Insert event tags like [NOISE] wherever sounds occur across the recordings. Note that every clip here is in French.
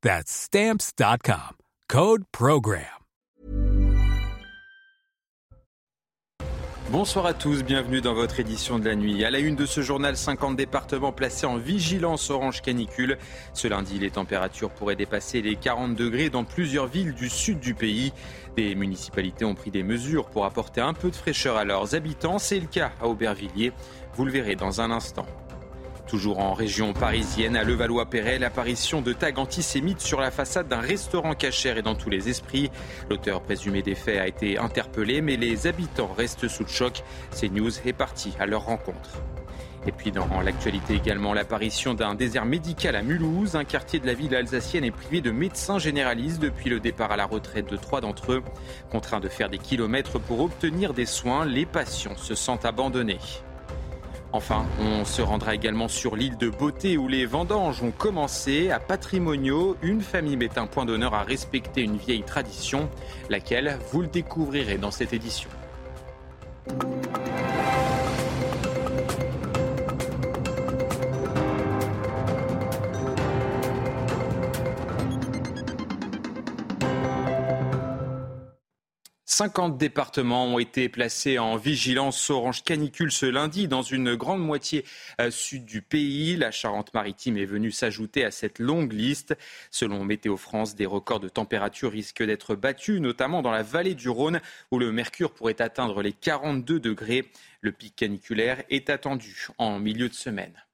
That's Stamps.com. Code Program. Bonsoir à tous, bienvenue dans votre édition de la nuit. À la une de ce journal, 50 départements placés en vigilance orange canicule. Ce lundi, les températures pourraient dépasser les 40 degrés dans plusieurs villes du sud du pays. Des municipalités ont pris des mesures pour apporter un peu de fraîcheur à leurs habitants. C'est le cas à Aubervilliers. Vous le verrez dans un instant. Toujours en région parisienne, à Levallois-Perret, l'apparition de tags antisémites sur la façade d'un restaurant cachère est dans tous les esprits. L'auteur présumé des faits a été interpellé, mais les habitants restent sous le choc. CNews est parti à leur rencontre. Et puis dans l'actualité également, l'apparition d'un désert médical à Mulhouse. Un quartier de la ville alsacienne est privé de médecins généralistes depuis le départ à la retraite de trois d'entre eux. Contraints de faire des kilomètres pour obtenir des soins, les patients se sentent abandonnés. Enfin, on se rendra également sur l'île de Beauté où les vendanges ont commencé. À Patrimonio, une famille met un point d'honneur à respecter une vieille tradition, laquelle vous le découvrirez dans cette édition. 50 départements ont été placés en vigilance orange canicule ce lundi dans une grande moitié euh, sud du pays. La Charente-Maritime est venue s'ajouter à cette longue liste. Selon Météo France, des records de température risquent d'être battus, notamment dans la vallée du Rhône où le mercure pourrait atteindre les 42 degrés. Le pic caniculaire est attendu en milieu de semaine.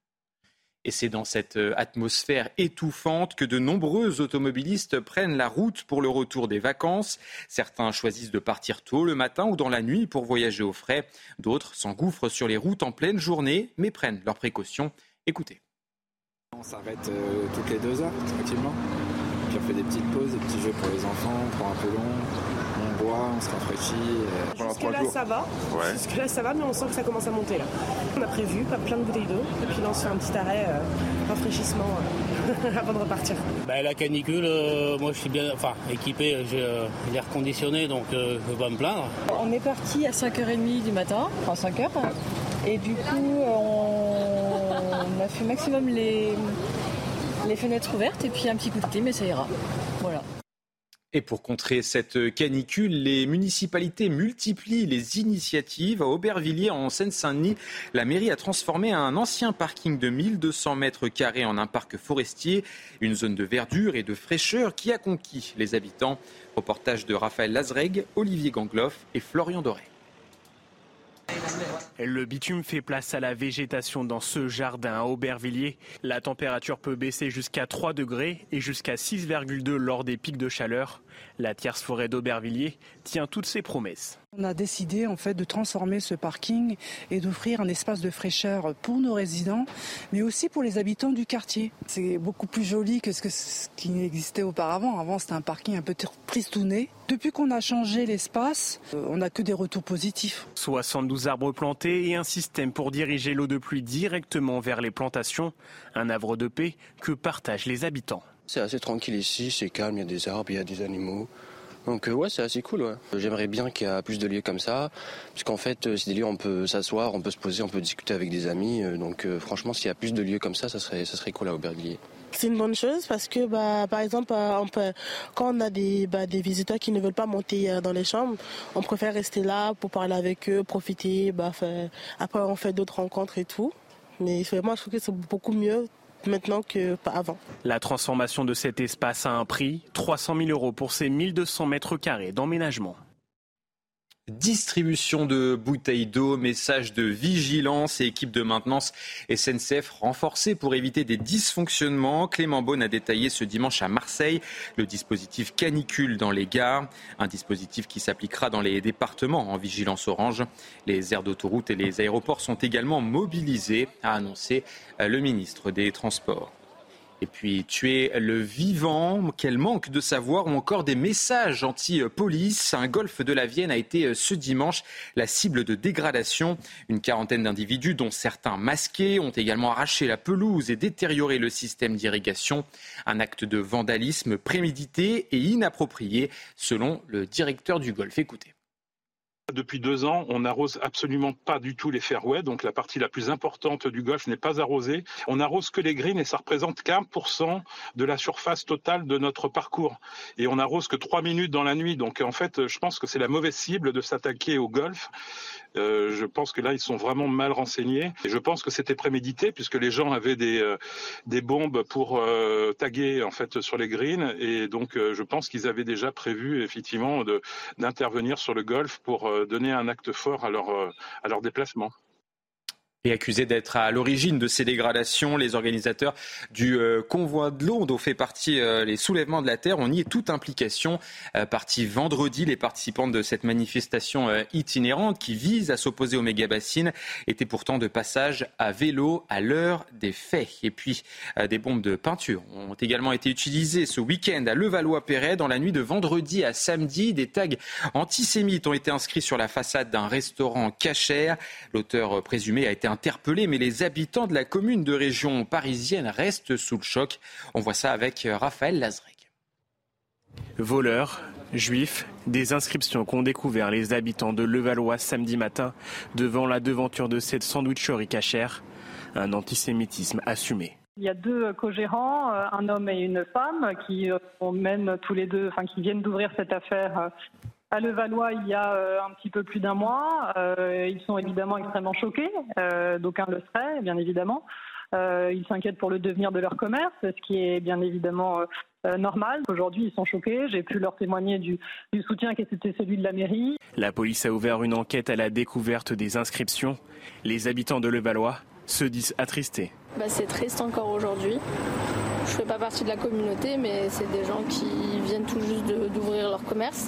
Et c'est dans cette euh, atmosphère étouffante que de nombreux automobilistes prennent la route pour le retour des vacances. Certains choisissent de partir tôt le matin ou dans la nuit pour voyager au frais. D'autres s'engouffrent sur les routes en pleine journée, mais prennent leurs précautions. Écoutez. On s'arrête euh, toutes les deux heures, tranquillement. On fait des petites pauses, des petits jeux pour les enfants, pour un peu long on se rafraîchit. Euh, Jusque là ça va. Jusque là ça va, mais on sent que ça commence à monter là. On a prévu pas plein de bouteilles d'eau, et puis là on se fait un petit arrêt, euh, rafraîchissement euh, [LAUGHS] avant de repartir. Bah, la canicule, moi je suis bien enfin, équipé, j'ai l'air conditionné donc je ne peux pas me plaindre. On est parti à 5h30 du matin, enfin 5h, et du coup on, a fait maximum les, les fenêtres ouvertes et puis un petit coup de thé, mais ça ira. Et pour contrer cette canicule, les municipalités multiplient les initiatives. À Aubervilliers, en Seine-Saint-Denis, la mairie a transformé un ancien parking de 1200 mètres carrés en un parc forestier, une zone de verdure et de fraîcheur qui a conquis les habitants. Reportage de Raphaël Lazreg, Olivier Gangloff et Florian Doré. Le bitume fait place à la végétation dans ce jardin à Aubervilliers. La température peut baisser jusqu'à 3 degrés et jusqu'à 6,2 lors des pics de chaleur. La tierce forêt d'Aubervilliers tient toutes ses promesses. On a décidé en fait de transformer ce parking et d'offrir un espace de fraîcheur pour nos résidents, mais aussi pour les habitants du quartier. C'est beaucoup plus joli que ce, qui existait auparavant. Avant, c'était un parking un peu tristouné. Depuis qu'on a changé l'espace, euh, on n'a que des retours positifs. 72 arbres plantés et un système pour diriger l'eau de pluie directement vers les plantations. Un havre de paix que partagent les habitants. C'est assez tranquille ici, c'est calme, il y a des arbres, il y a des animaux. Donc euh, ouais, c'est assez cool. J'aimerais bien qu'il y ait plus de lieux comme ça, puisqu'en fait, euh, c'est des lieux où on peut s'asseoir, on peut se poser, on peut discuter avec des amis. Euh, donc franchement, s'il y a plus de lieux comme ça, ça serait, ça serait cool à Aubervilliers. C'est une bonne chose parce que, bah, par exemple, quand on a des, bah, des visiteurs qui ne veulent pas monter dans les chambres, on préfère rester là pour parler avec eux, profiter. Bah, après, on fait d'autres rencontres et tout. Mais vraiment, je trouve que c'est beaucoup mieux maintenant qu'avant. La transformation de cet espace a un prix, 300 000 euros pour ces 1200 mètres carrés d'emménagement. Distribution de bouteilles d'eau, message de vigilance et équipe de maintenance SNCF renforcée pour éviter des dysfonctionnements. Clément Beaune a détaillé ce dimanche à Marseille le dispositif canicule dans les gares, un dispositif qui s'appliquera dans les départements en vigilance orange. Les aires d'autoroute et les aéroports sont également mobilisés, a annoncé le ministre des Transports. Et puis tuer le vivant, quel manque de savoir, ou encore des messages anti-police. Un golfe de la Vienne a été euh, ce dimanche la cible de dégradation. Une quarantaine d'individus, dont certains masqués, ont également arraché la pelouse et détérioré le système d'irrigation. Un acte de vandalisme prémédité et inapproprié, selon le directeur du golfe. Écoutez. Depuis deux ans, on n'arrose absolument pas du tout les fairways, donc la partie la plus importante du golf n'est pas arrosée. On n'arrose que les greens et ça représente qu'un pour cent de la surface totale de notre parcours. Et on n'arrose que trois minutes dans la nuit. Donc en fait, je pense que c'est la mauvaise cible de s'attaquer au golf. Euh, je pense que là, ils sont vraiment mal renseignés. Et je pense que c'était prémédité puisque les gens avaient des, euh, des bombes pour euh, taguer en fait sur les greens. Et donc, je pense qu'ils avaient déjà prévu effectivement d'intervenir sur le golf pour donner un acte fort à leur, à leur déplacement et accusé d'être à l'origine de ces dégradations. Les organisateurs du euh, convoi de l'eau dont fait partie euh, les soulèvements de la terre ont nié toute implication. Euh, parti vendredi, les participants de cette manifestation itinérante qui vise à s'opposer aux méga-bassines étaient pourtant de passage à vélo à l'heure des faits. Et puis des bombes de peinture ont également été utilisées ce week-end à Levallois-Perret dans la nuit de vendredi à samedi. Des tags antisémites ont été inscrits sur la façade d'un restaurant cachère. L'auteur présumé a été interpellés, mais les habitants de la commune de région parisienne restent sous le choc. On voit ça avec euh, Raphaël Lazrec. Voleurs, juifs, des inscriptions qu'ont découvert les habitants de Levallois samedi matin devant la devanture de cette sandwicherie cachère. Un antisémitisme assumé. Il y a deux co-gérants, euh, un homme et une femme, qui euh, mènent tous les deux, enfin qui viennent d'ouvrir cette affaire à Levallois il y a euh, un petit peu plus d'un mois. Euh, ils sont évidemment extrêmement choqués, euh, d'aucuns le seraient, bien évidemment. ils s'inquiètent pour le devenir de leur commerce, ce qui est bien évidemment normal. Aujourd'hui, ils sont choqués. J'ai pu leur témoigner du, soutien qui était celui de la mairie. La police a ouvert une enquête à la découverte des inscriptions. Les habitants de Levallois se disent attristés. Bah, c'est triste encore aujourd'hui. Je ne fais pas partie de la communauté, mais c'est des gens qui viennent tout juste d'ouvrir leur commerce.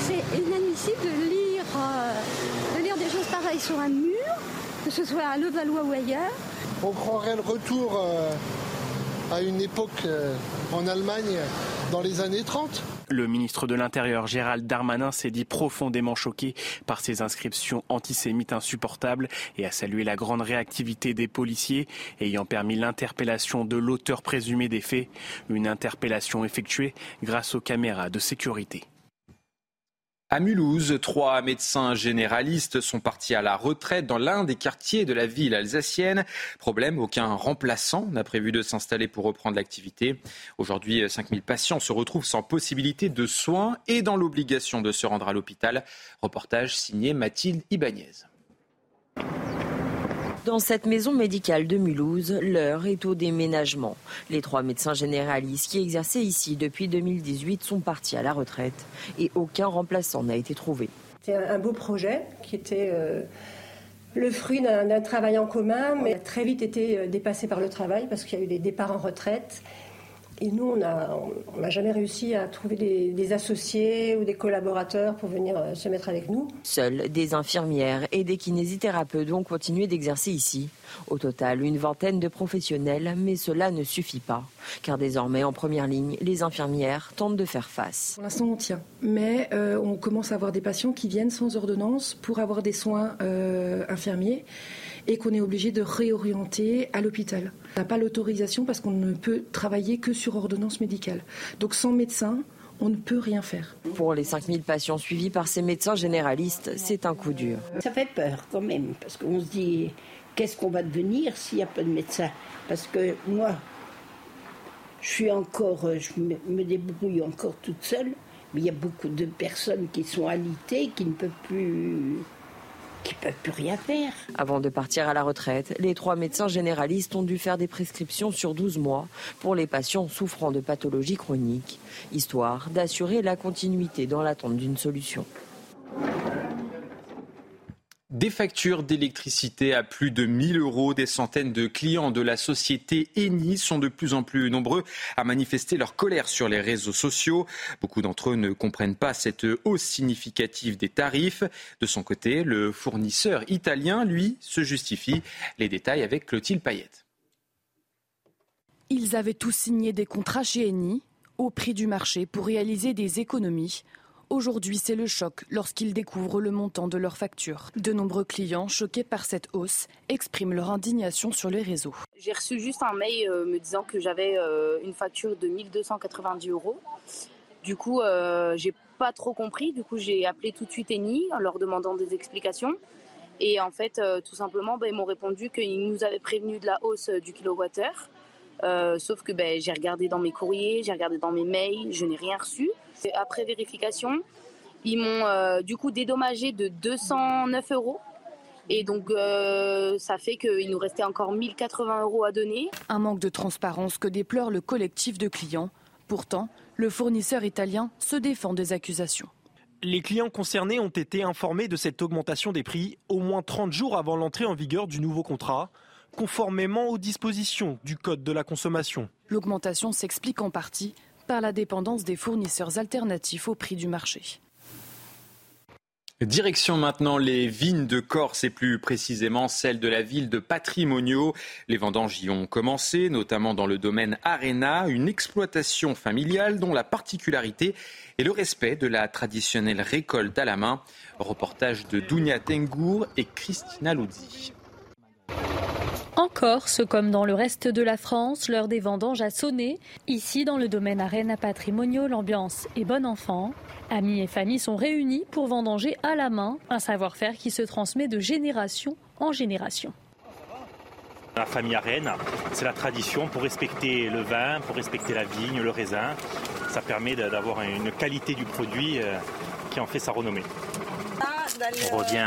C'est inadmissible de lire, euh, de lire des choses pareilles sur un mur, que ce soit à Levallois ou ailleurs. On croirait le retour euh, à une époque euh, en Allemagne dans les années 30. Le ministre de l'Intérieur Gérald Darmanin s'est dit profondément choqué par ces inscriptions antisémites insupportables et a salué la grande réactivité des policiers ayant permis l'interpellation de l'auteur présumé des faits, une interpellation effectuée grâce aux caméras de sécurité. À Mulhouse, trois médecins généralistes sont partis à la retraite dans l'un des quartiers de la ville alsacienne. Problème, aucun remplaçant n'a prévu de s'installer pour reprendre l'activité. Aujourd'hui, 5000 patients se retrouvent sans possibilité de soins et dans l'obligation de se rendre à l'hôpital. Reportage signé Mathilde Ibanez. Dans cette maison médicale de Mulhouse, l'heure est au déménagement. Les trois médecins généralistes qui exerçaient ici depuis 2018 sont partis à la retraite et aucun remplaçant n'a été trouvé. C'est un beau projet qui était euh, le fruit d'un travail en commun, mais a très vite été euh, dépassé par le travail parce qu'il y a eu des départs en retraite et nous, on n'a jamais réussi à trouver des, associés ou des collaborateurs pour venir euh, se mettre avec nous. Seuls des infirmières et des kinésithérapeutes ont continué d'exercer ici. Au total, une vingtaine de professionnels, mais cela ne suffit pas. Car désormais, en première ligne, les infirmières tentent de faire face. Pour l'instant, on tient. Mais euh, on commence à avoir des patients qui viennent sans ordonnance pour avoir des soins euh, infirmiers et qu'on est obligé de réorienter à l'hôpital. On n'a pas l'autorisation parce qu'on ne peut travailler que sur ordonnance médicale. Donc sans médecin, on ne peut rien faire. Pour les 5000 patients suivis par ces médecins généralistes, c'est un coup dur. Ça fait peur quand même, parce qu'on se dit, qu'est-ce qu'on va devenir s'il n'y a pas de médecin? Parce que moi, je suis encore, je me débrouille encore toute seule, mais il y a beaucoup de personnes qui sont alitées, qui ne peuvent plus qui ne peuvent plus rien faire. Avant de partir à la retraite, les trois médecins généralistes ont dû faire des prescriptions sur 12 mois pour les patients souffrant de pathologies chroniques, histoire d'assurer la continuité dans l'attente d'une solution. Des factures d'électricité à plus de 1000 euros. Des centaines de clients de la société Eni sont de plus en plus nombreux à manifester leur colère sur les réseaux sociaux. Beaucoup d'entre eux ne comprennent pas cette hausse significative des tarifs. De son côté, le fournisseur italien, lui, se justifie. Les détails avec Clotilde Payette. Ils avaient tous signé des contrats chez Eni au prix du marché pour réaliser des économies. Aujourd'hui, c'est le choc lorsqu'ils découvrent le montant de leurs factures. De nombreux clients, choqués par cette hausse, expriment leur indignation sur les réseaux. J'ai reçu juste un mail euh, me disant que j'avais euh, une facture de 1290 euros. Du coup, euh, j'ai pas trop compris. Du coup, j'ai appelé tout de suite Eni en leur demandant des explications. Et en fait, tout simplement, ben, ils m'ont répondu qu'ils nous avaient prévenu de la hausse du kilowattheure. sauf que ben, j'ai regardé dans mes courriers, j'ai regardé dans mes mails, je n'ai rien reçu. Après vérification, ils m'ont euh, du coup dédommagé de 209 euros. Et donc, euh, ça fait qu'il nous restait encore 1080 euros à donner. Un manque de transparence que déplore le collectif de clients. Pourtant, le fournisseur italien se défend des accusations. Les clients concernés ont été informés de cette augmentation des prix au moins 30 jours avant l'entrée en vigueur du nouveau contrat, conformément aux dispositions du Code de la consommation. L'augmentation s'explique en partie par la dépendance des fournisseurs alternatifs au prix du marché. Direction maintenant les vignes de Corse et plus précisément celles de la ville de Patrimonio. Les vendanges y ont commencé, notamment dans le domaine Arena, une exploitation familiale dont la particularité est le respect de la traditionnelle récolte à la main. Reportage de Dounia Tengour et Christina Luzzi. En Corse, comme dans le reste de la France, l'heure des vendanges a sonné. Ici, dans le domaine Arena Patrimonio, l'ambiance est bon enfant. Amis et familles sont réunis pour vendanger à la main, un savoir-faire qui se transmet de génération en génération. La famille Arène, c'est la tradition pour respecter le vin, pour respecter la vigne, le raisin. Ça permet d'avoir une qualité du produit euh, qui en fait sa renommée. On revient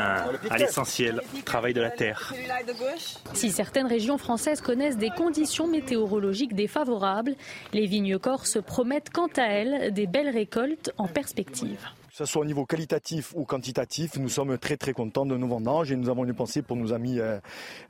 à l'essentiel, travail de la terre. Si certaines régions françaises connaissent des conditions météorologiques défavorables, les vignes corses promettent quant à elles des belles récoltes en perspective que ce soit au niveau qualitatif ou quantitatif, nous sommes très très contents de nos vendanges et nous avons une pensée pour nos amis, euh,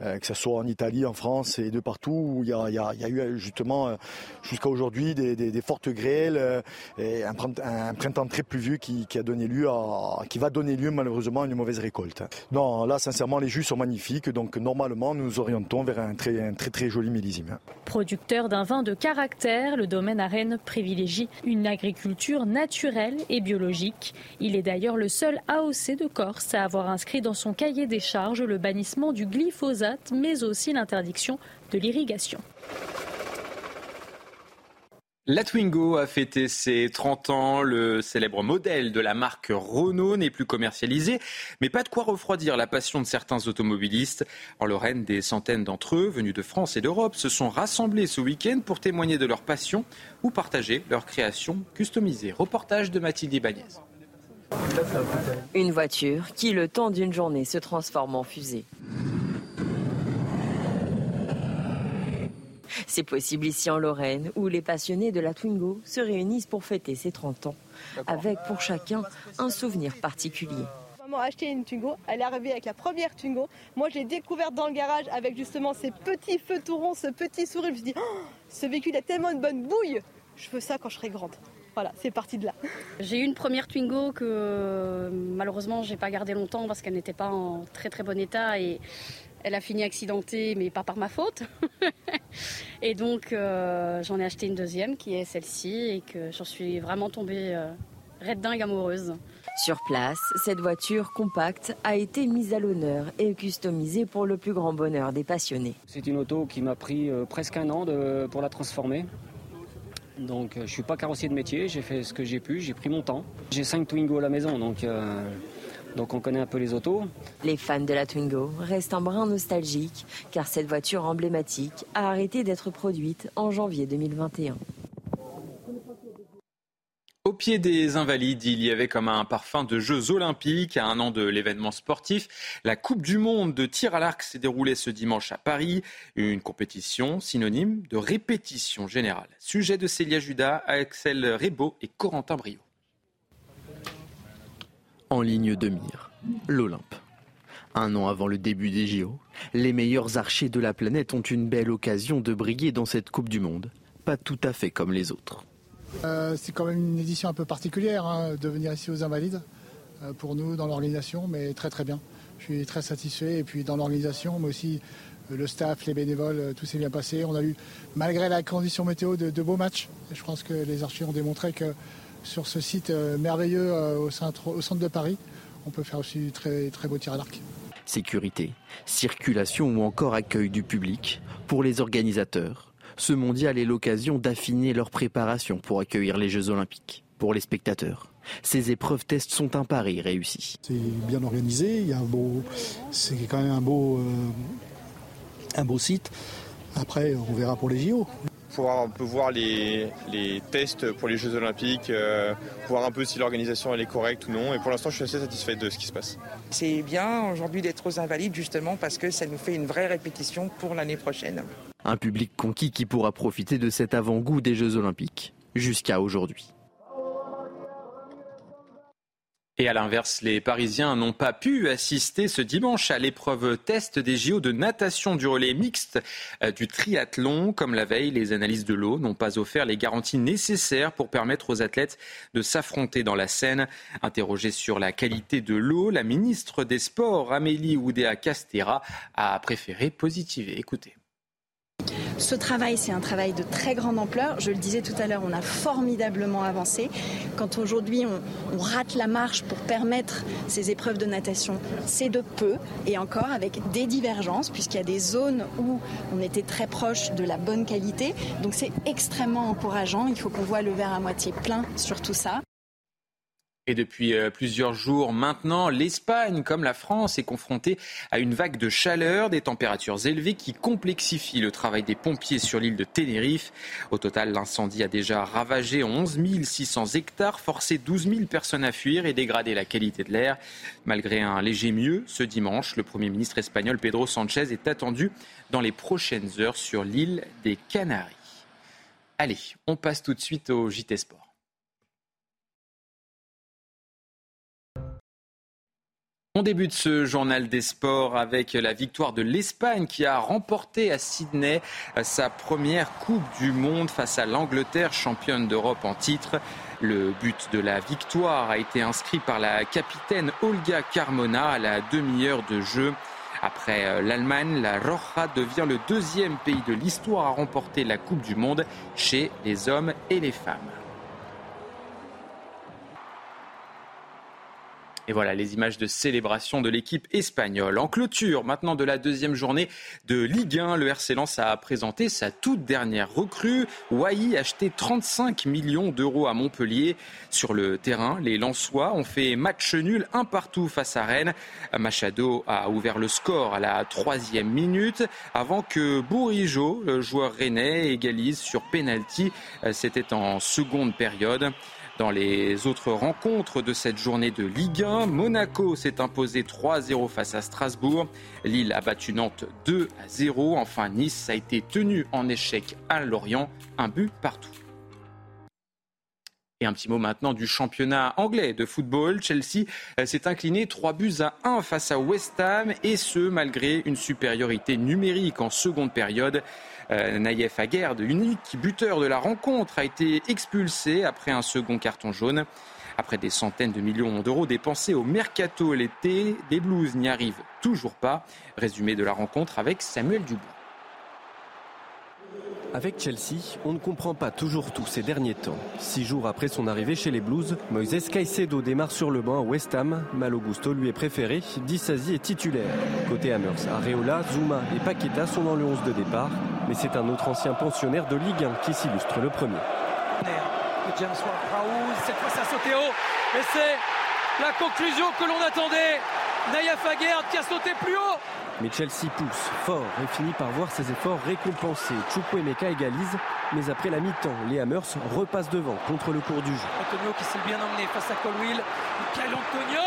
euh, que ce soit en Italie, en France et de partout où il y a, eu justement euh, jusqu'à aujourd'hui des, fortes grêles et un, printemps très pluvieux qui, a donné lieu à, qui va donner lieu malheureusement à une mauvaise récolte. Non, là sincèrement les jus sont magnifiques, donc normalement nous nous orientons vers un très un très, très joli millésime. Producteur d'un vin de caractère, le domaine à Rennes privilégie une agriculture naturelle et biologique. Il est d'ailleurs le seul AOC de Corse à avoir inscrit dans son cahier des charges le bannissement du glyphosate, mais aussi l'interdiction de l'irrigation. La Twingo a fêté ses 30 ans. Le célèbre modèle de la marque Renault n'est plus commercialisé, mais pas de quoi refroidir la passion de certains automobilistes. En Lorraine, des centaines d'entre eux, venus de France et d'Europe, se sont rassemblés ce week-end pour témoigner de leur passion ou partager leur création customisée. Reportage de Mathilde Ibanez. Une voiture qui, le temps d'une journée, se transforme en fusée. C'est possible ici en Lorraine, où les passionnés de la Twingo se réunissent pour fêter ses 30 ans, avec pour chacun un souvenir particulier. Maman a acheté une Twingo, elle est arrivée avec la première Twingo. Moi, je l'ai découverte dans le garage avec justement ces petits feux tout ronds, ce petit sourire. Je me suis dit, oh, ce véhicule a tellement une bonne bouille, je veux ça quand je serai grande. Voilà, c'est parti de là. J'ai eu une première Twingo que malheureusement j'ai pas gardée longtemps parce qu'elle n'était pas en très très bon état et elle a fini accidentée, mais pas par ma faute. [LAUGHS] et donc euh, j'en ai acheté une deuxième qui est celle-ci et que j'en suis vraiment tombée euh, red dingue amoureuse. Sur place, cette voiture compacte a été mise à l'honneur et customisée pour le plus grand bonheur des passionnés. C'est une auto qui m'a pris euh, presque un an pour la transformer. Donc euh, je suis pas carrossier de métier, j'ai fait ce que j'ai pu, j'ai pris mon temps. J'ai 5 Twingo à la maison, donc, euh, donc on connaît un peu les autos. Les fans de la Twingo restent un brin nostalgique car cette voiture emblématique a arrêté d'être produite en janvier 2021. Au pied des Invalides, il y avait comme un parfum de Jeux olympiques à un an de l'événement sportif. La Coupe du Monde de tir à l'arc s'est déroulée ce dimanche à Paris. Une compétition synonyme de répétition générale. Sujet de Célia Judas, Axel Rebaud et Corentin Brio. En ligne de mire, l'Olympe. Un an avant le début des JO, les meilleurs archers de la planète ont une belle occasion de briller dans cette Coupe du Monde. Pas tout à fait comme les autres. Euh, c'est quand même une édition un peu particulière hein, de venir ici aux Invalides, euh, pour nous dans l'organisation, mais très très bien. Je suis très satisfait et puis dans l'organisation, mais aussi euh, le staff, les bénévoles, tout s'est bien passé. On a eu, malgré la condition météo, de, beaux matchs. Je pense que les archers ont démontré que sur ce site merveilleux au centre, de Paris, on peut faire aussi très très beaux tirs à l'arc. Sécurité, circulation ou encore accueil du public, pour les organisateurs, ce mondial est l'occasion d'affiner leur préparation pour accueillir les Jeux olympiques. Pour les spectateurs, ces épreuves tests sont un pari réussi. C'est bien organisé, il y a un beau, c'est quand même un beau, euh, un beau site. Après, on verra pour les JO pouvoir un peu voir les, tests pour les Jeux Olympiques, euh, voir un peu si l'organisation elle est correcte ou non. Et pour l'instant, je suis assez satisfait de ce qui se passe. C'est bien aujourd'hui d'être aux Invalides justement parce que ça nous fait une vraie répétition pour l'année prochaine. Un public conquis qui pourra profiter de cet avant-goût des Jeux Olympiques jusqu'à aujourd'hui. Et à l'inverse, les Parisiens n'ont pas pu assister ce dimanche à l'épreuve test des JO de natation du relais mixte euh, du triathlon. Comme la veille, les analyses de l'eau n'ont pas offert les garanties nécessaires pour permettre aux athlètes de s'affronter dans la Seine. Interrogée sur la qualité de l'eau, la ministre des Sports, Amélie Oudéa-Castera, a préféré positiver. Écoutez. Ce travail, c'est un travail de très grande ampleur. Je le disais tout à l'heure, on a formidablement avancé. Quand aujourd'hui on, rate la marche pour permettre ces épreuves de natation, c'est de peu et encore avec des divergences puisqu'il y a des zones où on était très proche de la bonne qualité. Donc c'est extrêmement encourageant. Il faut qu'on voit le verre à moitié plein sur tout ça. Et depuis euh, plusieurs jours maintenant, l'Espagne, comme la France, est confrontée à une vague de chaleur, des températures élevées qui complexifient le travail des pompiers sur l'île de Tenerife. Au total, l'incendie a déjà ravagé 11 600 hectares, forcé 12 000 personnes à fuir et dégradé la qualité de l'air. Malgré un léger mieux, ce dimanche, le Premier ministre espagnol Pedro Sanchez est attendu dans les prochaines heures sur l'île des Canaries. Allez, on passe tout de suite au JT Sport. On débute ce journal des sports avec la victoire de l'Espagne qui a remporté à Sydney sa première Coupe du Monde face à l'Angleterre, championne d'Europe en titre. Le but de la victoire a été inscrit par la capitaine Olga Carmona à la demi-heure de jeu. Après l'Allemagne, la Roja devient le deuxième pays de l'histoire à remporter la Coupe du Monde chez les hommes et les femmes. Et voilà les images de célébration de l'équipe espagnole. En clôture maintenant de la deuxième journée de Ligue 1, le RC Lens a présenté sa toute dernière recrue. Wai acheté 35 millions d'euros à Montpellier. Sur le terrain, les Lensois ont fait match nul un partout face à Rennes. Machado a ouvert le score à la troisième minute avant que Bourigeau, le joueur rennais, égalise sur penalty. C'était en seconde période. Dans les autres rencontres de cette journée de Ligue 1, Monaco s'est imposé 3-0 face à Strasbourg. Lille a battu Nantes 2 0. Enfin, Nice a été tenu en échec à Lorient, un but partout. Et un petit mot maintenant du championnat anglais de football. Chelsea euh, s'est incliné 3 buts à 1 face à West Ham et ce malgré une supériorité numérique en seconde période. Euh, Naïef Aguerd, unique buteur de la rencontre, a été expulsé après un second carton jaune. Après des centaines de millions d'euros dépensés au mercato l'été, les Blues n'y arrivent toujours pas. Résumé de la rencontre avec Samuel Dubois. Avec Chelsea, on ne comprend pas toujours tout ces derniers temps. Six jours après son arrivée chez les Blues, Moises Caicedo démarre sur le banc à West Ham. Malo Gusto lui est préféré. Dissasi est titulaire. Côté Hammers, Areola, Zuma et Paqueta sont dans le 11 de départ. Mais c'est un autre ancien pensionnaire de Ligue 1 qui s'illustre le premier. Cette fois ça haut. C'est la conclusion que l'on attendait. Naya Faguerd qui a sauté plus haut. Mais Chelsea pousse fort et finit par voir ses efforts récompensés. Chukwuemeka égalise, mais après la mi-temps, les Hammers repassent devant contre le cours du jeu. Antonio qui s'est bien emmené face à Colwill. Michael Antonio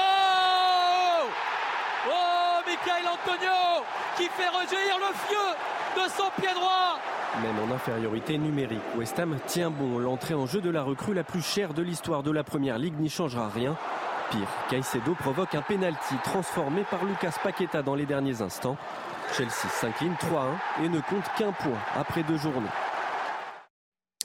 Oh Michael Antonio qui fait rejaillir le fieu de son pied droit même en infériorité numérique, West Ham tient bon. L'entrée en jeu de la recrue la plus chère de l'histoire de la Première Ligue n'y changera rien. Pire, Caicedo provoque un penalty transformé par Lucas Paqueta dans les derniers instants. Chelsea s'incline 3-1 et ne compte qu'un point après deux journées.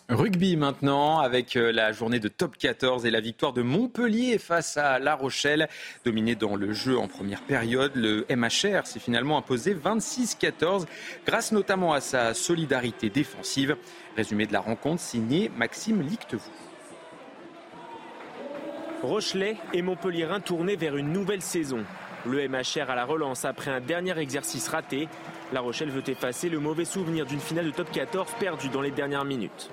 Rugby maintenant avec euh, la journée de top 14 et la victoire de Montpellier face à La Rochelle. Dominé dans le jeu en première période, le MHR s'est finalement imposé 26-14 grâce notamment à sa solidarité défensive. Résumé de la rencontre signé Maxime Lictevaux. Rochelet et Montpellierin tournés vers une nouvelle saison. Le MHR à la relance après un dernier exercice raté. La Rochelle veut effacer le mauvais souvenir d'une finale de top 14 perdue dans les dernières minutes.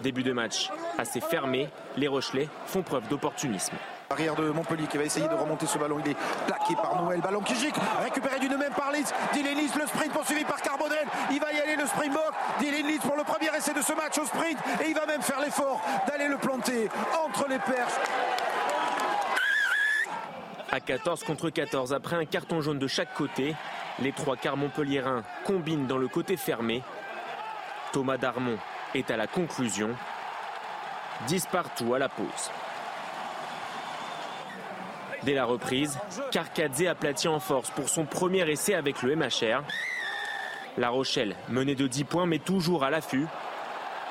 Début de match assez fermé, les Rochelais font preuve d'opportunisme. Arrière de Montpellier qui va essayer de remonter ce ballon. Il est plaqué par Noël. Ballon qui gicle. Récupéré d'une même par Leeds. Dylan Leeds, le sprint poursuivi par Carbonel. Il va y aller le Springbok. Dylan Leeds pour le premier essai de ce match au sprint. Et il va même faire l'effort d'aller le planter entre les perches. À 14 contre 14, après un carton jaune de chaque côté, les trois quarts montpelliérains combinent dans le côté fermé. Thomas Darmon est à la conclusion. 10 partout à la pause. Dès la reprise, Carcadze aplatit en force pour son premier essai avec le MHR. La Rochelle menait de 10 points mais toujours à l'affût.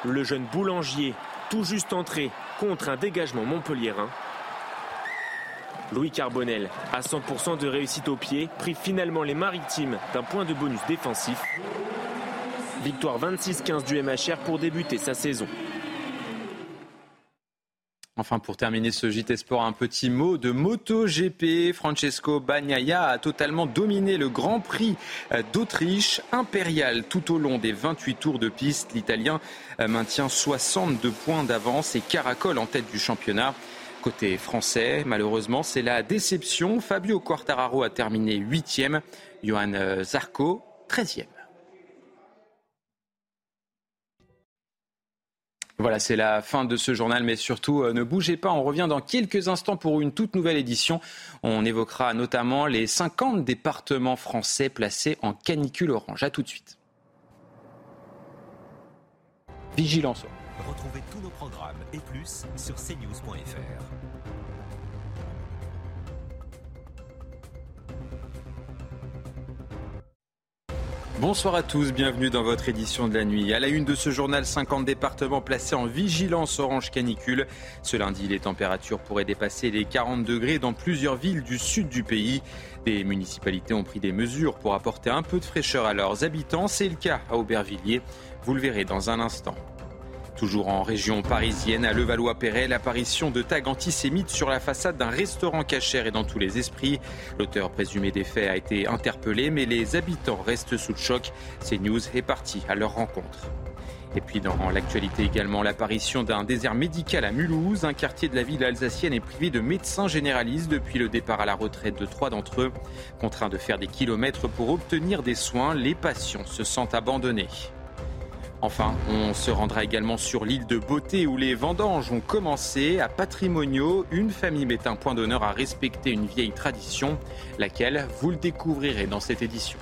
Le jeune boulanger, tout juste entré contre un dégagement montpelliérain. Louis Carbonel, à 100% de réussite au pied, prit finalement les maritimes d'un point de bonus défensif. Victoire 26-15 du MHR pour débuter sa saison. Enfin, pour terminer ce JT Sport, un petit mot de MotoGP. Francesco Bagnaia a totalement dominé le Grand Prix d'Autriche, impérial tout au long des 28 tours de piste. L'Italien maintient 62 points d'avance et caracole en tête du championnat. Côté français, malheureusement, c'est la déception. Fabio Quartararo a terminé 8e, Johan Zarco 13e. Voilà, c'est la fin de ce journal, mais surtout euh, ne bougez pas, on revient dans quelques instants pour une toute nouvelle édition. On évoquera notamment les 50 départements français placés en canicule orange. A tout de suite. Vigilance. Retrouvez tous nos programmes et plus sur cnews.fr. Bonsoir à tous, bienvenue dans votre édition de la nuit. À la une de ce journal, 50 départements placés en vigilance orange canicule. Ce lundi, les températures pourraient dépasser les 40 degrés dans plusieurs villes du sud du pays. Des municipalités ont pris des mesures pour apporter un peu de fraîcheur à leurs habitants. C'est le cas à Aubervilliers. Vous le verrez dans un instant. Toujours en région parisienne, à Levallois-Perret, l'apparition de tags antisémites sur la façade d'un restaurant cachère est dans tous les esprits. L'auteur présumé des faits a été interpellé, mais les habitants restent sous le choc. CNews est parti à leur rencontre. Et puis dans l'actualité également, l'apparition d'un désert médical à Mulhouse. Un quartier de la ville alsacienne est privé de médecins généralistes depuis le départ à la retraite de trois d'entre eux. Contraints de faire des kilomètres pour obtenir des soins, les patients se sentent abandonnés. Enfin, on se rendra également sur l'île de Beauté où les vendanges ont commencé. À Patrimonio, une famille met un point d'honneur à respecter une vieille tradition, laquelle vous le découvrirez dans cette édition.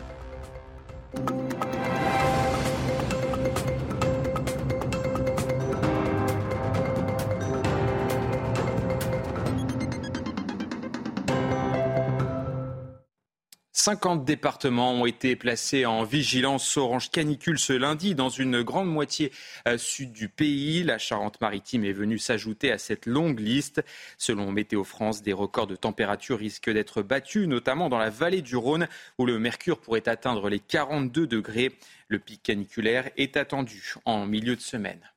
50 départements ont été placés en vigilance orange canicule ce lundi dans une grande moitié sud du pays. La Charente-Maritime est venue s'ajouter à cette longue liste. Selon Météo France, des records de température risquent d'être battus, notamment dans la vallée du Rhône où le mercure pourrait atteindre les 42 degrés. Le pic caniculaire est attendu en milieu de semaine.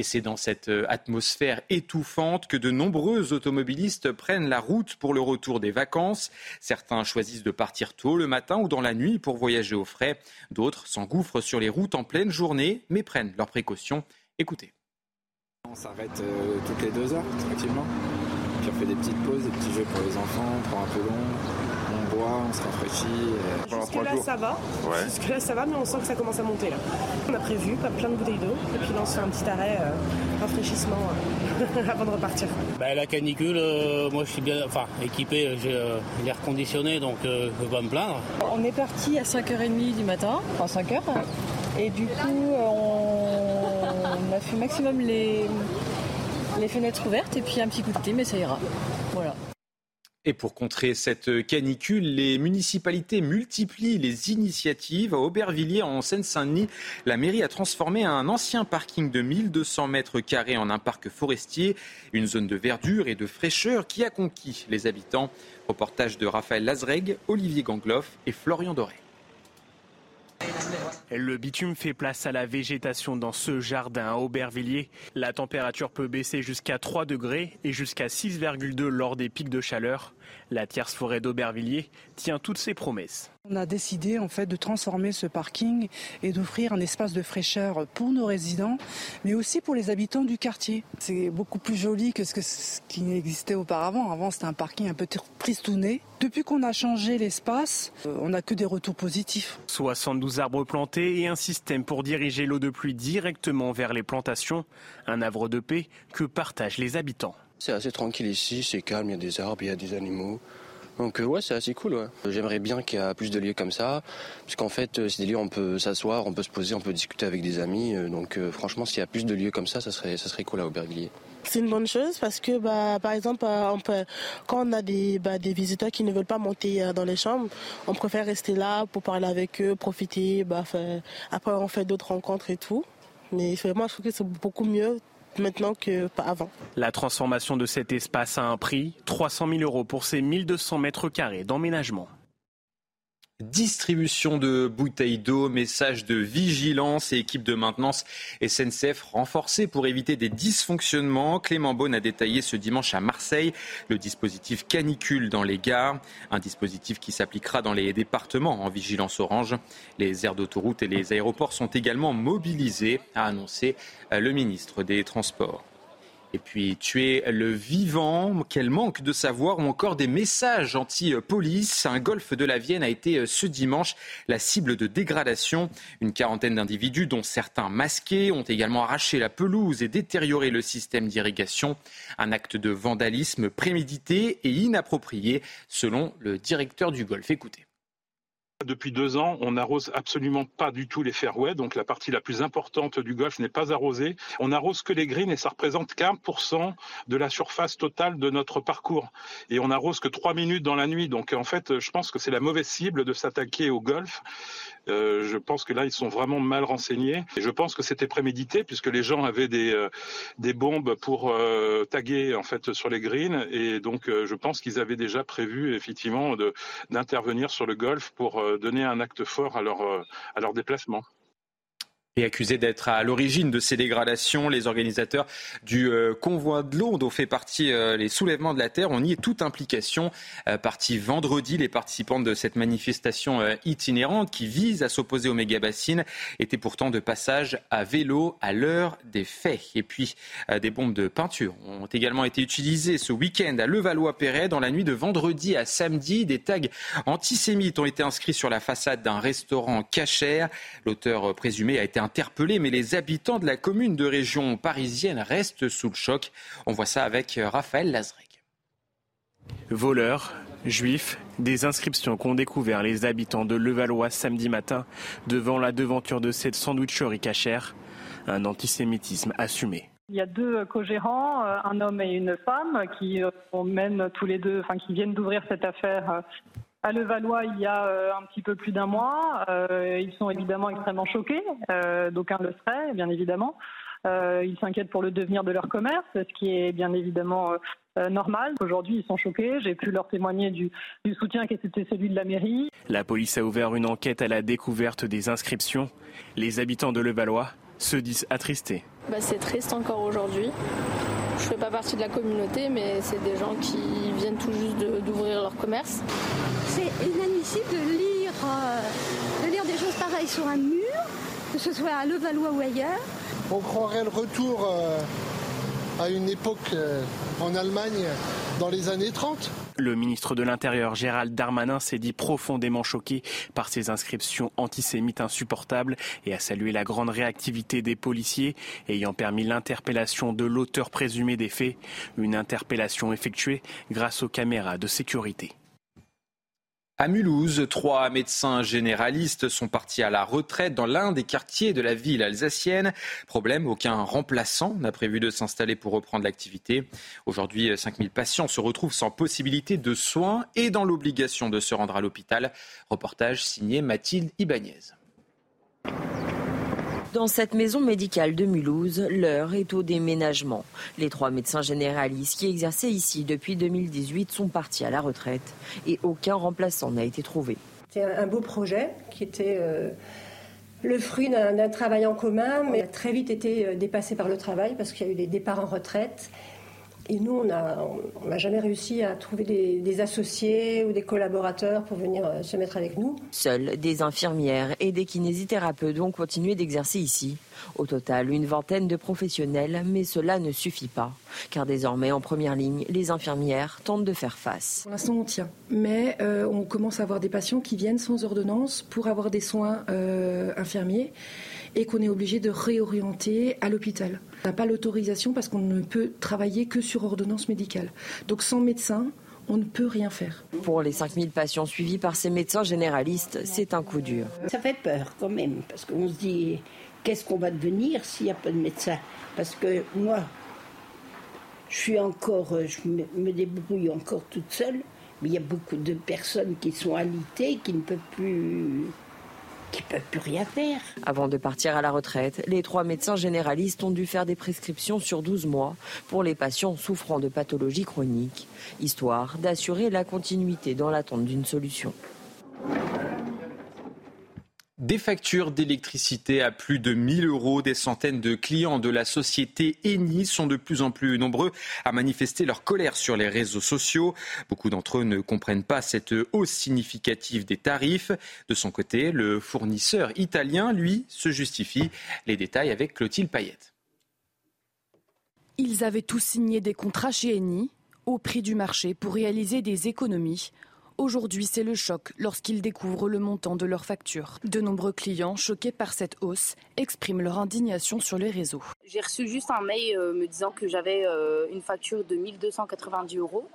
Et c'est dans cette atmosphère étouffante que de nombreux automobilistes prennent la route pour le retour des vacances. Certains choisissent de partir tôt le matin ou dans la nuit pour voyager au frais. D'autres s'engouffrent sur les routes en pleine journée, mais prennent leurs précautions. Écoutez. On s'arrête euh, toutes les deux heures, tranquillement. Puis on fait des petites pauses, des petits jeux pour les enfants, un peu long, on se rafraîchit. Jusque-là, ça va. Ouais. Jusque-là, ça va, mais on sent que ça commence à monter là. On a prévu plein de bouteilles d'eau, et puis là, on se fait un petit arrêt, euh, rafraîchissement euh, [LAUGHS] avant de repartir. Bah, la canicule, euh, moi je suis bien enfin, équipé, j'ai euh, l'air conditionné, donc je ne peux pas me plaindre. On est parti à 5h30 du matin, enfin 5h, et du coup, on, on a fait maximum les, les fenêtres ouvertes et puis un petit coup de thé, mais ça ira. Et pour contrer cette canicule, les municipalités multiplient les initiatives. À Aubervilliers, en Seine-Saint-Denis, la mairie a transformé un ancien parking de 1200 mètres carrés en un parc forestier, une zone de verdure et de fraîcheur qui a conquis les habitants. Reportage de Raphaël Lazreg, Olivier Gangloff et Florian Doré. Le bitume fait place à la végétation dans ce jardin à Aubervilliers. La température peut baisser jusqu'à 3 degrés et jusqu'à 6,2 lors des pics de chaleur. La tierce forêt d'Aubervilliers tient toutes ses promesses. On a décidé en fait de transformer ce parking et d'offrir un espace de fraîcheur pour nos résidents, mais aussi pour les habitants du quartier. C'est beaucoup plus joli que ce, qui existait auparavant. Avant, c'était un parking un peu tristouné. Depuis qu'on a changé l'espace, euh, on n'a que des retours positifs. 72 arbres plantés et un système pour diriger l'eau de pluie directement vers les plantations. Un havre de paix que partagent les habitants. C'est assez tranquille ici, c'est calme, il y a des arbres, il y a des animaux. Donc euh, ouais, c'est assez cool. J'aimerais bien qu'il y ait plus de lieux comme ça, puisqu'en fait, euh, c'est des lieux où on peut s'asseoir, on peut se poser, on peut discuter avec des amis. Euh, donc franchement, s'il y a plus de lieux comme ça, ça serait, ça serait cool à Aubervilliers. C'est une bonne chose parce que, bah, par exemple, quand on a des, bah, des visiteurs qui ne veulent pas monter dans les chambres, on préfère rester là pour parler avec eux, profiter. Bah, après, on fait d'autres rencontres et tout. Mais vraiment, je trouve que c'est beaucoup mieux maintenant que pas avant. La transformation de cet espace a un prix, 300 000 euros pour ces 1200 mètres carrés d'emménagement distribution de bouteilles d'eau, message de vigilance et équipe de maintenance SNCF renforcée pour éviter des dysfonctionnements. Clément Beaune a détaillé ce dimanche à Marseille le dispositif canicule dans les gares, un dispositif qui s'appliquera dans les départements en vigilance orange. Les aires d'autoroute et les aéroports sont également mobilisés, a annoncé le ministre des Transports. Et puis tuer le vivant, quel manque de savoir, ou encore des messages anti-police. Un golfe de la Vienne a été euh, ce dimanche la cible de dégradation. Une quarantaine d'individus, dont certains masqués, ont également arraché la pelouse et détérioré le système d'irrigation. Un acte de vandalisme prémédité et inapproprié, selon le directeur du golfe. Écoutez. Depuis deux ans, on n'arrose absolument pas du tout les fairways, donc la partie la plus importante du golf n'est pas arrosée. On arrose que les greens et ça représente 15% de la surface totale de notre parcours. Et on arrose que trois minutes dans la nuit, donc en fait, je pense que c'est la mauvaise cible de s'attaquer au golf. Euh, je pense que là, ils sont vraiment mal renseignés. Et je pense que c'était prémédité puisque les gens avaient des, euh, des bombes pour euh, taguer en fait sur les greens. Et donc, je pense qu'ils avaient déjà prévu effectivement d'intervenir sur le golf pour donner un acte fort à leur, à leur déplacement et accusé d'être à l'origine de ces dégradations. Les organisateurs du euh, convoi de l'eau dont fait partie euh, les soulèvements de la terre ont nié toute implication. Euh, parti vendredi, les participants de cette manifestation itinérante qui vise à s'opposer aux méga-bassines étaient pourtant de passage à vélo à l'heure des faits. Et puis des bombes de peinture ont également été utilisées ce week-end à Levallois-Perret dans la nuit de vendredi à samedi. Des tags antisémites ont été inscrits sur la façade d'un restaurant cachère. L'auteur présumé a été interpellés, mais les habitants de la commune de région parisienne restent sous le choc. On voit ça avec euh, Raphaël Lazreg. Voleurs, juifs, des inscriptions qu'ont découvert les habitants de Levallois samedi matin devant la devanture de cette sandwicherie cachère. Un antisémitisme assumé. Il y a deux co-gérants, euh, un homme et une femme, qui euh, mènent tous les deux, enfin qui viennent d'ouvrir cette affaire à Levallois il y a euh, un petit peu plus d'un mois. Euh, ils sont évidemment extrêmement choqués, euh, d'aucuns le seraient, bien évidemment. ils s'inquiètent pour le devenir de leur commerce, ce qui est bien évidemment normal. Aujourd'hui, ils sont choqués. J'ai pu leur témoigner du, du soutien qui était celui de la mairie. La police a ouvert une enquête à la découverte des inscriptions. Les habitants de Levallois se disent attristés. Bah, c'est triste encore aujourd'hui. Je ne fais pas partie de la communauté, mais c'est des gens qui viennent tout juste d'ouvrir leur commerce. C'est inadmissible de lire, euh, de lire des choses pareilles sur un mur, que ce soit à Levallois ou ailleurs. On croirait le retour euh, à une époque euh, en Allemagne dans les années 30. Le ministre de l'Intérieur Gérald Darmanin s'est dit profondément choqué par ces inscriptions antisémites insupportables et a salué la grande réactivité des policiers ayant permis l'interpellation de l'auteur présumé des faits, une interpellation effectuée grâce aux caméras de sécurité. À Mulhouse, trois médecins généralistes sont partis à la retraite dans l'un des quartiers de la ville alsacienne. Problème, aucun remplaçant n'a prévu de s'installer pour reprendre l'activité. Aujourd'hui, 5000 patients se retrouvent sans possibilité de soins et dans l'obligation de se rendre à l'hôpital. Reportage signé Mathilde Ibanez. Dans cette maison médicale de Mulhouse, l'heure est au déménagement. Les trois médecins généralistes qui exerçaient ici depuis 2018 sont partis à la retraite et aucun remplaçant n'a été trouvé. C'est un beau projet qui était euh, le fruit d'un travail en commun, mais a très vite été euh, dépassé par le travail parce qu'il y a eu des départs en retraite et nous, on n'a jamais réussi à trouver des, associés ou des collaborateurs pour venir euh, se mettre avec nous. Seules des infirmières et des kinésithérapeutes ont continué d'exercer ici. Au total, une vingtaine de professionnels, mais cela ne suffit pas. Car désormais, en première ligne, les infirmières tentent de faire face. Pour l'instant, on tient. Mais euh, on commence à avoir des patients qui viennent sans ordonnance pour avoir des soins euh, infirmiers et qu'on est obligé de réorienter à l'hôpital. On n'a pas l'autorisation parce qu'on ne peut travailler que sur ordonnance médicale. Donc sans médecin, on ne peut rien faire. Pour les 5000 patients suivis par ces médecins généralistes, c'est un coup dur. Ça fait peur quand même, parce qu'on se dit, qu'est-ce qu'on va devenir s'il n'y a pas de médecin? Parce que moi, je suis encore, je me débrouille encore toute seule, mais il y a beaucoup de personnes qui sont alitées, qui ne peuvent plus qui peuvent plus rien faire. Avant de partir à la retraite, les trois médecins généralistes ont dû faire des prescriptions sur 12 mois pour les patients souffrant de pathologies chroniques, histoire d'assurer la continuité dans l'attente d'une solution. Des factures d'électricité à plus de 1000 euros, des centaines de clients de la société Eni sont de plus en plus nombreux à manifester leur colère sur les réseaux sociaux. Beaucoup d'entre eux ne comprennent pas cette hausse significative des tarifs. De son côté, le fournisseur italien, lui, se justifie. Les détails avec Clotilde Payette. Ils avaient tous signé des contrats chez Eni au prix du marché pour réaliser des économies Aujourd'hui, c'est le choc lorsqu'ils découvrent le montant de leurs factures. De nombreux clients, choqués par cette hausse, expriment leur indignation sur les réseaux. J'ai reçu juste un mail euh, me disant que j'avais euh, une facture de 1290 euros.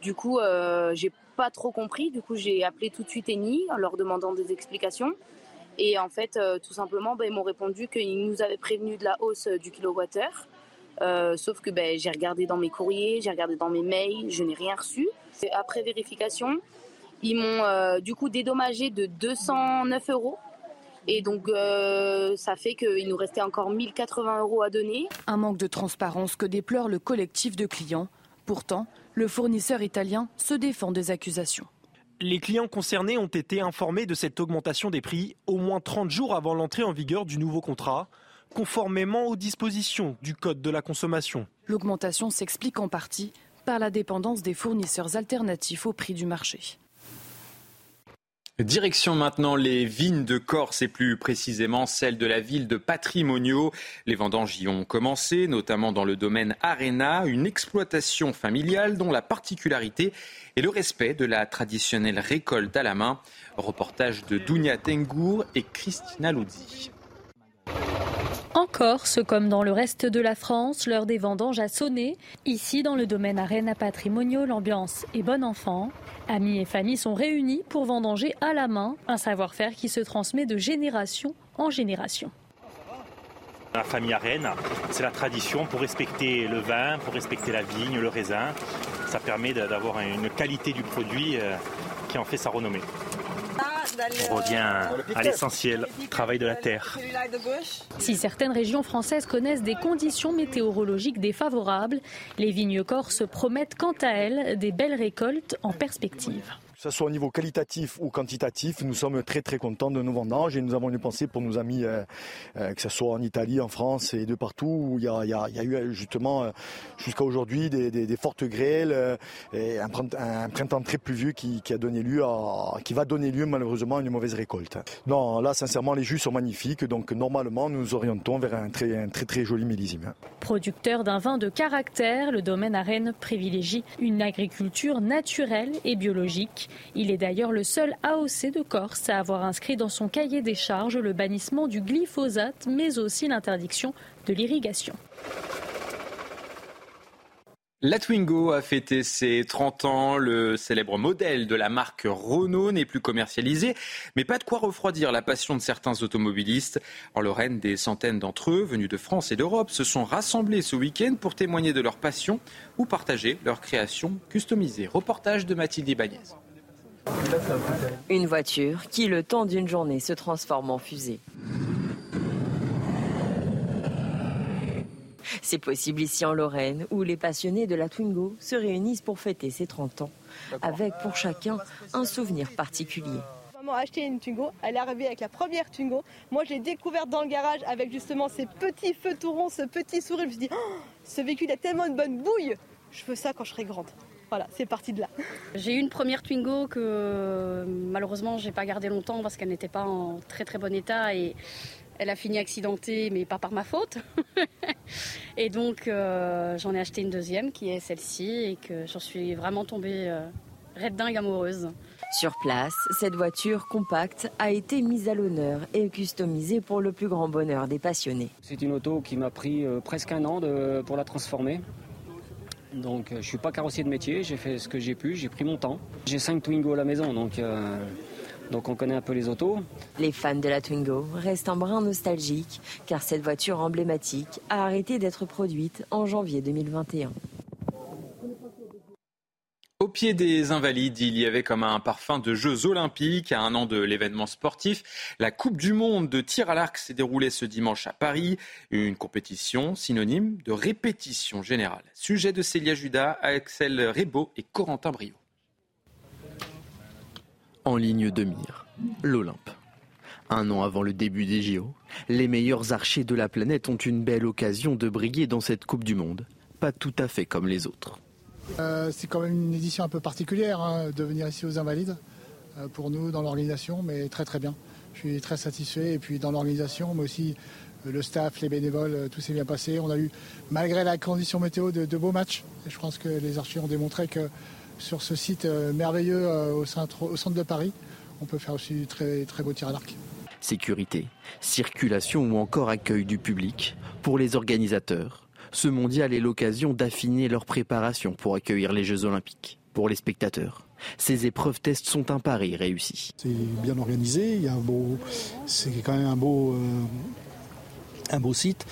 Du coup, euh, j'ai pas trop compris. Du coup, j'ai appelé tout de suite Eni en leur demandant des explications. Et en fait, tout simplement, ben, ils m'ont répondu qu'ils nous avaient prévenu de la hausse du kilowattheure. sauf que ben, j'ai regardé dans mes courriers, j'ai regardé dans mes mails, je n'ai rien reçu. Après vérification, ils m'ont euh, du coup dédommagé de 209 euros. Et donc, euh, ça fait qu'il nous restait encore 1080 euros à donner. Un manque de transparence que déplore le collectif de clients. Pourtant, le fournisseur italien se défend des accusations. Les clients concernés ont été informés de cette augmentation des prix au moins 30 jours avant l'entrée en vigueur du nouveau contrat, conformément aux dispositions du Code de la consommation. L'augmentation s'explique en partie par la dépendance des fournisseurs alternatifs au prix du marché. Direction maintenant les vignes de Corse et plus précisément celles de la ville de Patrimonio. Les vendanges y ont commencé, notamment dans le domaine Arena, une exploitation familiale dont la particularité est le respect de la traditionnelle récolte à la main. Reportage de Dounia Tengour et Christina Luzzi. En Corse, comme dans le reste de la France, l'heure des vendanges a sonné. Ici, dans le domaine Arena Patrimonio, l'ambiance est bonne enfant. Amis et familles sont réunis pour vendanger à la main, un savoir-faire qui se transmet de génération en génération. La famille Arène, c'est la tradition pour respecter le vin, pour respecter la vigne, le raisin. Ça permet d'avoir une qualité du produit euh, qui en fait sa renommée. On revient à l'essentiel, travail de la terre. Si certaines régions françaises connaissent des conditions météorologiques défavorables, les vignes corses promettent quant à elles des belles récoltes en perspective que ce soit au niveau qualitatif ou quantitatif, nous sommes très très contents de nos vendanges et nous avons une pensée pour nos amis, euh, euh, que ce soit en Italie, en France et de partout où il y a, eu justement euh, jusqu'à aujourd'hui des, fortes grêles et un, printemps très pluvieux qui, a donné lieu à, qui va donner lieu malheureusement à une mauvaise récolte. Non, là sincèrement les jus sont magnifiques, donc normalement nous nous orientons vers un très un très, très joli millésime. Producteur d'un vin de caractère, le domaine à Rennes privilégie une agriculture naturelle et biologique. Il est d'ailleurs le seul AOC de Corse à avoir inscrit dans son cahier des charges le bannissement du glyphosate, mais aussi l'interdiction de l'irrigation. La Twingo a fêté ses 30 ans. Le célèbre modèle de la marque Renault n'est plus commercialisé, mais pas de quoi refroidir la passion de certains automobilistes. En Lorraine, des centaines d'entre eux, venus de France et d'Europe, se sont rassemblés ce week-end pour témoigner de leur passion ou partager leur création customisée. Reportage de Mathilde Ibanez. Une voiture qui, le temps d'une journée, se transforme en fusée. C'est possible ici en Lorraine, où les passionnés de la Twingo se réunissent pour fêter ses 30 ans, avec pour chacun un souvenir particulier. Maman a acheté une Twingo, elle est arrivée avec la première Twingo. Moi, je l'ai découverte dans le garage avec justement ces petits feux tout ronds, ce petit sourire. Je me suis oh, ce véhicule a tellement une bonne bouille, je veux ça quand je serai grande. Voilà, c'est parti de là. J'ai eu une première Twingo que malheureusement j'ai pas gardée longtemps parce qu'elle n'était pas en très très bon état et elle a fini accidentée, mais pas par ma faute. [LAUGHS] et donc, euh, j'en ai acheté une deuxième qui est celle-ci et que j'en suis vraiment tombée euh, red dingue amoureuse. Sur place, cette voiture compacte a été mise à l'honneur et customisée pour le plus grand bonheur des passionnés. C'est une auto qui m'a pris euh, presque un an pour la transformer. Donc je ne suis pas carrossier de métier, j'ai fait ce que j'ai pu, j'ai pris mon temps. J'ai cinq Twingo à la maison, donc donc on connaît un peu les autos. Les fans de la Twingo restent un brin nostalgique car cette voiture emblématique a arrêté d'être produite en janvier 2021. Au pied des Invalides, il y avait comme un parfum de Jeux olympiques à un an de l'événement sportif. La Coupe du Monde de tir à l'arc s'est déroulée ce dimanche à Paris. Une compétition synonyme de répétition générale. Sujet de Célia Judas, Axel Rebaud et Corentin Brio en ligne de mire, l'Olympe. Un an avant le début des JO, les meilleurs archers de la planète ont une belle occasion de briller dans cette Coupe du Monde, pas tout à fait comme les autres. Euh, c'est quand même une édition un peu particulière hein, de venir ici aux Invalides, euh, pour nous dans l'organisation, mais très très bien. Je suis très satisfait et puis dans l'organisation, mais aussi euh, le staff, les bénévoles, tout s'est bien passé. On a eu, malgré la condition météo, de, beaux matchs. Je pense que les archers ont démontré que sur ce site merveilleux au centre, au centre de Paris. On peut faire aussi très, très beaux tirs à l'arc. Sécurité, circulation ou encore accueil du public. Pour les organisateurs, ce mondial est l'occasion d'affiner leur préparation pour accueillir les Jeux Olympiques. Pour les spectateurs, ces épreuves tests sont un pari réussi. C'est bien organisé, il y a un beau, c'est quand même un beau, euh, un beau site.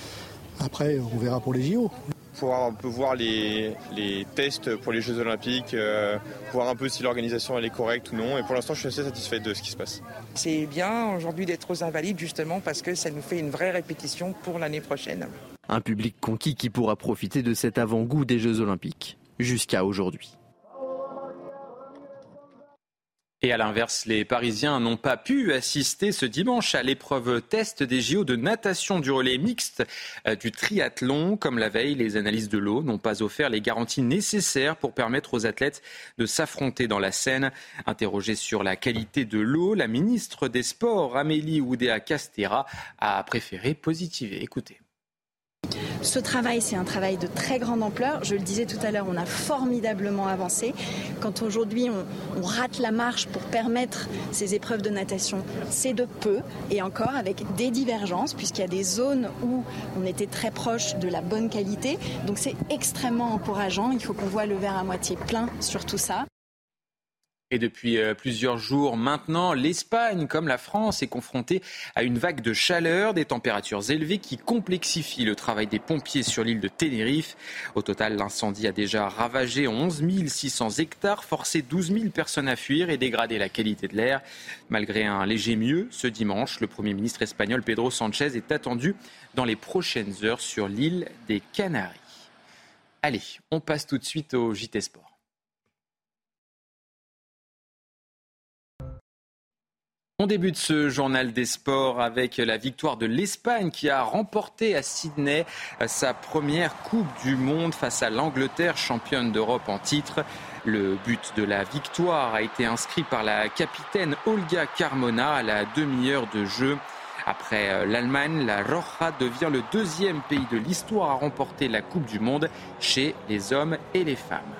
Après, on verra pour les JO pouvoir un peu voir les, tests pour les Jeux Olympiques, euh, voir un peu si l'organisation elle est correcte ou non. Et pour l'instant, je suis assez satisfait de ce qui se passe. C'est bien aujourd'hui d'être aux Invalides justement parce que ça nous fait une vraie répétition pour l'année prochaine. Un public conquis qui pourra profiter de cet avant-goût des Jeux Olympiques jusqu'à aujourd'hui. Et à l'inverse, les Parisiens n'ont pas pu assister ce dimanche à l'épreuve test des JO de natation du relais mixte euh, du triathlon. Comme la veille, les analyses de l'eau n'ont pas offert les garanties nécessaires pour permettre aux athlètes de s'affronter dans la Seine. Interrogée sur la qualité de l'eau, la ministre des Sports, Amélie Oudéa-Castera, a préféré positiver. Écoutez. Ce travail, c'est un travail de très grande ampleur. Je le disais tout à l'heure, on a formidablement avancé. Quand aujourd'hui on, rate la marche pour permettre ces épreuves de natation, c'est de peu et encore avec des divergences puisqu'il y a des zones où on était très proche de la bonne qualité. Donc c'est extrêmement encourageant. Il faut qu'on voit le verre à moitié plein sur tout ça. Et depuis euh, plusieurs jours maintenant, l'Espagne, comme la France, est confrontée à une vague de chaleur, des températures élevées qui complexifient le travail des pompiers sur l'île de Tenerife. Au total, l'incendie a déjà ravagé 11 600 hectares, forcé 12 000 personnes à fuir et dégradé la qualité de l'air. Malgré un léger mieux, ce dimanche, le Premier ministre espagnol Pedro Sanchez est attendu dans les prochaines heures sur l'île des Canaries. Allez, on passe tout de suite au JT Sport. On débute ce journal des sports avec la victoire de l'Espagne qui a remporté à Sydney sa première Coupe du Monde face à l'Angleterre, championne d'Europe en titre. Le but de la victoire a été inscrit par la capitaine Olga Carmona à la demi-heure de jeu. Après l'Allemagne, la Roja devient le deuxième pays de l'histoire à remporter la Coupe du Monde chez les hommes et les femmes.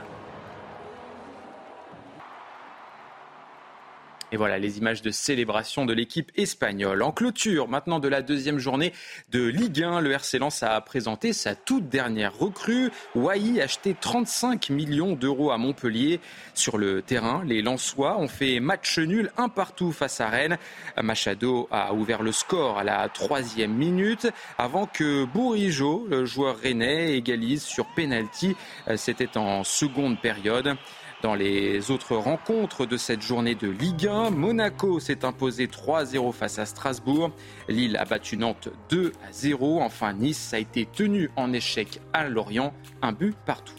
Et voilà les images de célébration de l'équipe espagnole. En clôture maintenant de la deuxième journée de Ligue 1, le RC Lens a présenté sa toute dernière recrue. Wai acheté 35 millions d'euros à Montpellier. Sur le terrain, les Lensois ont fait match nul un partout face à Rennes. Machado a ouvert le score à la troisième minute avant que Bourigeau, le joueur rennais, égalise sur penalty. C'était en seconde période. Dans les autres rencontres de cette journée de Ligue 1, Monaco s'est imposé 3-0 face à Strasbourg. Lille a battu Nantes 2 0. Enfin, Nice a été tenu en échec à Lorient, un but partout.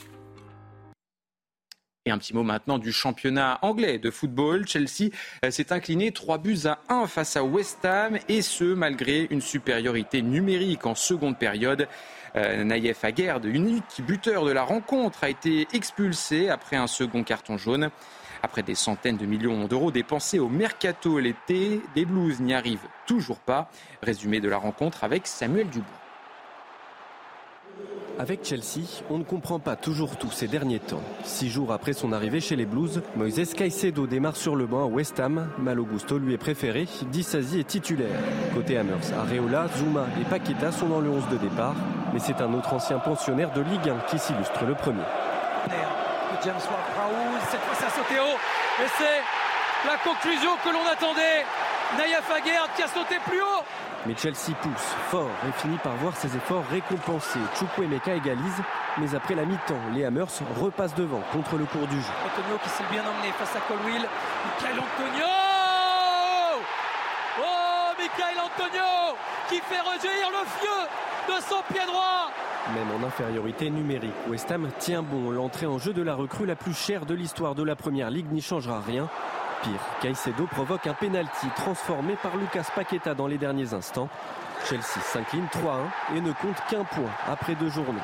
Et un petit mot maintenant du championnat anglais de football. Chelsea s'est incliné 3 buts à 1 face à West Ham et ce malgré une supériorité numérique en seconde période. Euh, Naïef Aguerd, unique buteur de la rencontre, a été expulsé après un second carton jaune. Après des centaines de millions d'euros dépensés au mercato l'été, les Blues n'y arrivent toujours pas. Résumé de la rencontre avec Samuel Dubois. Avec Chelsea, on ne comprend pas toujours tout ces derniers temps. Six jours après son arrivée chez les Blues, Moises Caicedo démarre sur le banc à West Ham. Malo Gusto lui est préféré, Dissasi est titulaire. Côté Hammers, Areola, Zuma et Paqueta sont dans le 11 de départ. Mais c'est un autre ancien pensionnaire de Ligue 1 qui s'illustre le premier. Cette fois ça haut, et c'est la conclusion que l'on attendait. Naya qui a sauté plus haut. Mais Chelsea pousse fort et finit par voir ses efforts récompensés. Chukwuemeka égalise, mais après la mi-temps, les Hammers repassent devant contre le cours du jeu. Antonio qui s'est bien emmené face à Colwill. Michael Antonio Oh, Michael Antonio qui fait rejaillir le feu de son pied droit même en infériorité numérique, West Ham tient bon. L'entrée en jeu de la recrue la plus chère de l'histoire de la Première Ligue n'y changera rien. Pire, Caicedo provoque un penalty transformé par Lucas Paqueta dans les derniers instants. Chelsea s'incline 3-1 et ne compte qu'un point après deux journées.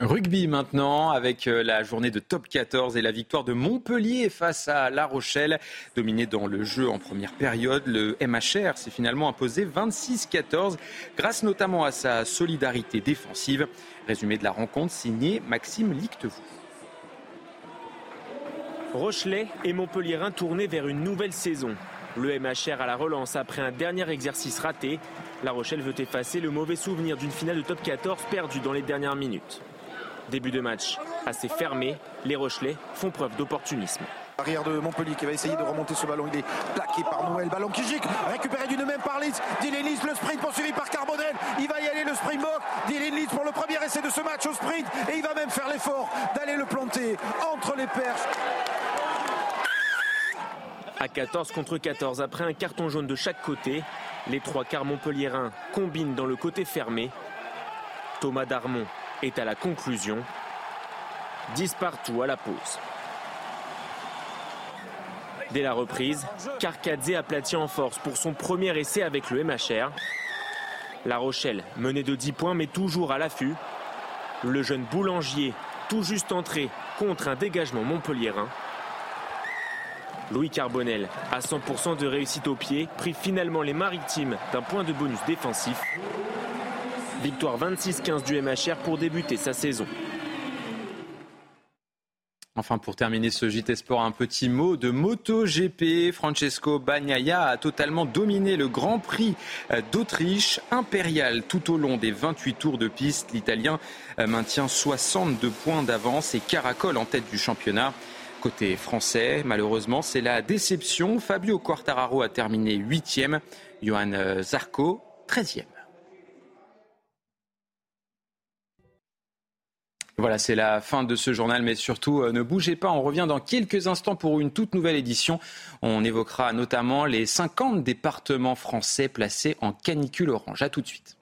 Rugby maintenant avec euh, la journée de top 14 et la victoire de Montpellier face à La Rochelle. Dominé dans le jeu en première période, le MHR s'est finalement imposé 26-14 grâce notamment à sa solidarité défensive. Résumé de la rencontre signé Maxime Lictevaux. Rochelet et Montpellierin tournés vers une nouvelle saison. Le MHR à la relance après un dernier exercice raté. La Rochelle veut effacer le mauvais souvenir d'une finale de top 14 perdue dans les dernières minutes. Début de match assez fermé, les Rochelais font preuve d'opportunisme. Arrière de Montpellier qui va essayer de remonter ce ballon. Il est plaqué par Noël. Ballon qui gicle. Récupéré d'une même par Leeds. Dylan le sprint poursuivi par Carbonel. Il va y aller le Springbok. Dylan Leeds pour le premier essai de ce match au sprint. Et il va même faire l'effort d'aller le planter entre les perches. À 14 contre 14, après un carton jaune de chaque côté, les trois quarts montpelliérains combinent dans le côté fermé. Thomas Darmon est à la conclusion. 10 partout à la pause. Dès la reprise, Carcadze aplatit en force pour son premier essai avec le MHR. La Rochelle menait de 10 points mais toujours à l'affût. Le jeune boulanger, tout juste entré contre un dégagement montpelliérain. Louis Carbonel, à 100% de réussite au pied, prit finalement les maritimes d'un point de bonus défensif. Victoire 26-15 du MHR pour débuter sa saison. Enfin, pour terminer ce JT Sport, un petit mot de MotoGP. Francesco Bagnaia a totalement dominé le Grand Prix d'Autriche, impérial tout au long des 28 tours de piste. L'Italien maintient 62 points d'avance et caracole en tête du championnat. Côté français, malheureusement, c'est la déception. Fabio Quartararo a terminé 8e, Johan Zarco 13e. Voilà, c'est la fin de ce journal, mais surtout, ne bougez pas, on revient dans quelques instants pour une toute nouvelle édition. On évoquera notamment les 50 départements français placés en canicule orange. A tout de suite.